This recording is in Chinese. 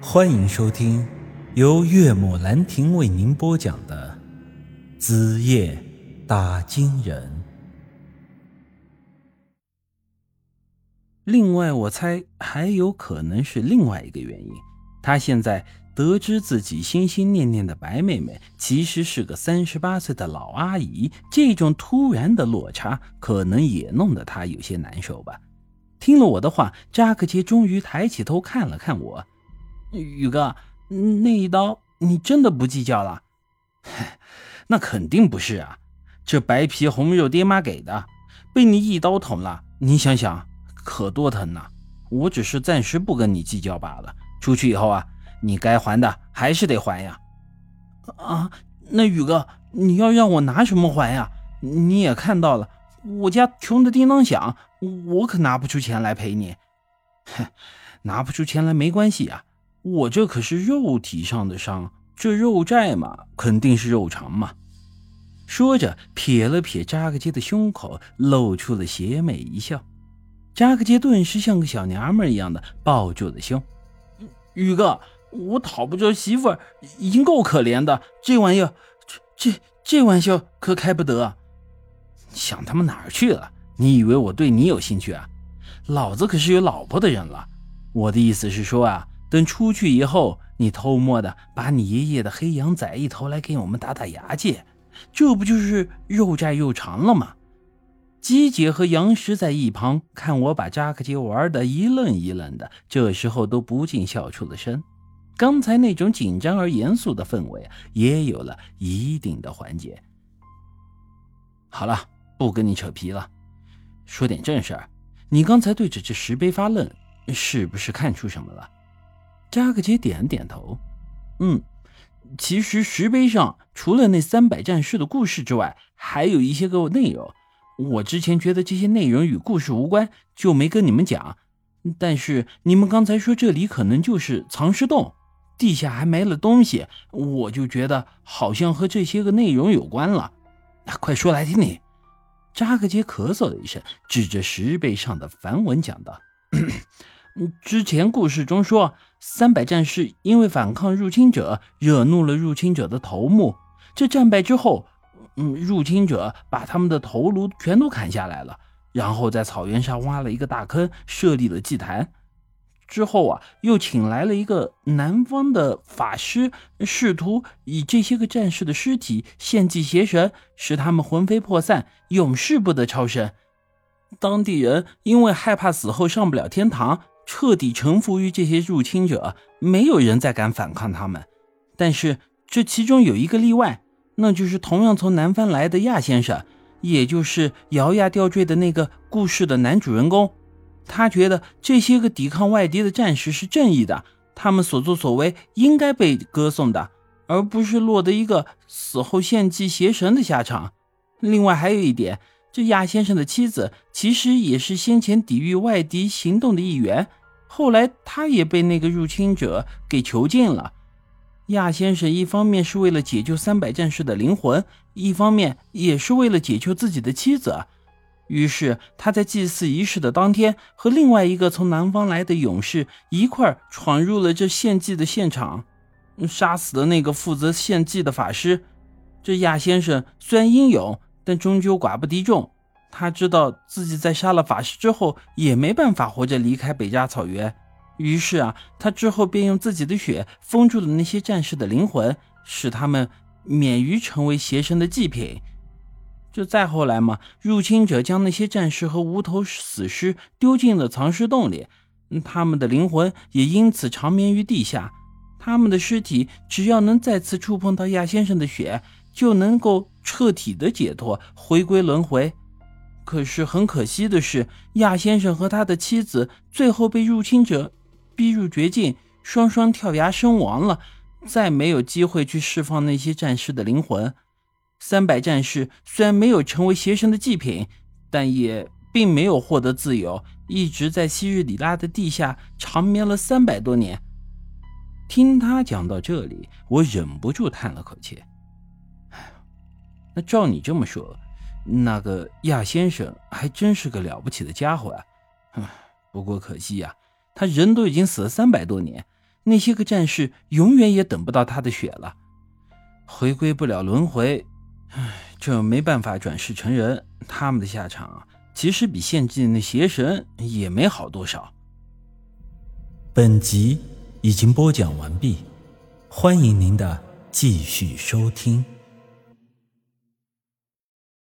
欢迎收听由岳母兰亭为您播讲的《子夜打金人》。另外，我猜还有可能是另外一个原因。他现在得知自己心心念念的白妹妹其实是个三十八岁的老阿姨，这种突然的落差，可能也弄得他有些难受吧。听了我的话，扎克杰终于抬起头看了看我。宇哥，那一刀你真的不计较了？那肯定不是啊，这白皮红肉爹妈给的，被你一刀捅了，你想想可多疼呐！我只是暂时不跟你计较罢了。出去以后啊，你该还的还是得还呀。啊，那宇哥，你要让我拿什么还呀？你也看到了，我家穷的叮当响，我可拿不出钱来赔你。哼，拿不出钱来没关系啊。我这可是肉体上的伤，这肉债嘛，肯定是肉偿嘛。说着，撇了撇扎克杰的胸口，露出了邪魅一笑。扎克杰顿时像个小娘们一样的抱住了胸。宇哥，我讨不着媳妇儿已经够可怜的，这玩意儿，这这这玩笑可开不得。想他妈哪儿去了？你以为我对你有兴趣啊？老子可是有老婆的人了。我的意思是说啊。等出去以后，你偷摸的把你爷爷的黑羊宰一头来给我们打打牙祭，这不就是肉债又偿了吗？姬姐和杨石在一旁看我把扎克杰玩的一愣一愣的，这时候都不禁笑出了声。刚才那种紧张而严肃的氛围也有了一定的缓解。好了，不跟你扯皮了，说点正事儿。你刚才对着这石碑发愣，是不是看出什么了？扎克杰点了点头，嗯，其实石碑上除了那三百战士的故事之外，还有一些个内容。我之前觉得这些内容与故事无关，就没跟你们讲。但是你们刚才说这里可能就是藏尸洞，地下还埋了东西，我就觉得好像和这些个内容有关了。那快说来听听。扎克杰咳嗽了一声，指着石碑上的梵文讲道。之前故事中说，三百战士因为反抗入侵者，惹怒了入侵者的头目。这战败之后，嗯，入侵者把他们的头颅全都砍下来了，然后在草原上挖了一个大坑，设立了祭坛。之后啊，又请来了一个南方的法师，试图以这些个战士的尸体献祭邪神，使他们魂飞魄散，永世不得超生。当地人因为害怕死后上不了天堂。彻底臣服于这些入侵者，没有人再敢反抗他们。但是这其中有一个例外，那就是同样从南方来的亚先生，也就是摇亚吊坠的那个故事的男主人公。他觉得这些个抵抗外敌的战士是正义的，他们所作所为应该被歌颂的，而不是落得一个死后献祭邪神的下场。另外还有一点。这亚先生的妻子其实也是先前抵御外敌行动的一员，后来他也被那个入侵者给囚禁了。亚先生一方面是为了解救三百战士的灵魂，一方面也是为了解救自己的妻子。于是他在祭祀仪式的当天，和另外一个从南方来的勇士一块闯入了这献祭的现场，杀死了那个负责献祭的法师。这亚先生虽然英勇。但终究寡不敌众，他知道自己在杀了法师之后也没办法活着离开北家草原，于是啊，他之后便用自己的血封住了那些战士的灵魂，使他们免于成为邪神的祭品。这再后来嘛，入侵者将那些战士和无头死尸丢进了藏尸洞里，他们的灵魂也因此长眠于地下。他们的尸体只要能再次触碰到亚先生的血。就能够彻底的解脱，回归轮回。可是很可惜的是，亚先生和他的妻子最后被入侵者逼入绝境，双双跳崖身亡了，再没有机会去释放那些战士的灵魂。三百战士虽然没有成为邪神的祭品，但也并没有获得自由，一直在昔日里拉的地下长眠了三百多年。听他讲到这里，我忍不住叹了口气。那照你这么说，那个亚先生还真是个了不起的家伙啊！不过可惜呀，他人都已经死了三百多年，那些个战士永远也等不到他的血了，回归不了轮回。唉，这没办法转世成人，他们的下场其实比献祭那邪神也没好多少。本集已经播讲完毕，欢迎您的继续收听。